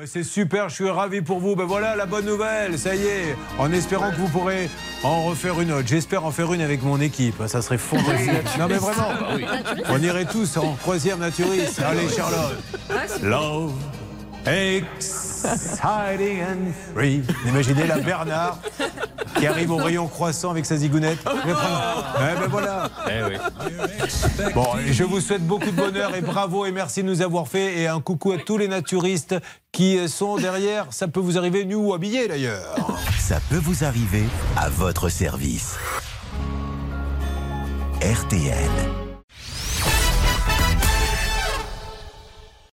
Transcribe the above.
Bah, c'est super, je suis ravi pour vous. Ben voilà la bonne nouvelle, ça y est. En espérant que vous pourrez en refaire une autre. J'espère en faire une avec mon équipe. Ça serait fondé. Non mais vraiment, on irait tous en croisière naturiste. Allez Charlotte. Love, exciting and free. Imaginez la Bernard qui arrive au rayon croissant avec sa zigounette. Eh ben voilà. Bon, je vous souhaite beaucoup de bonheur et bravo et merci de nous avoir fait. Et un coucou à tous les naturistes qui sont derrière. Ça peut vous arriver nu ou habillé d'ailleurs. Ça peut vous arriver à votre service. RTL.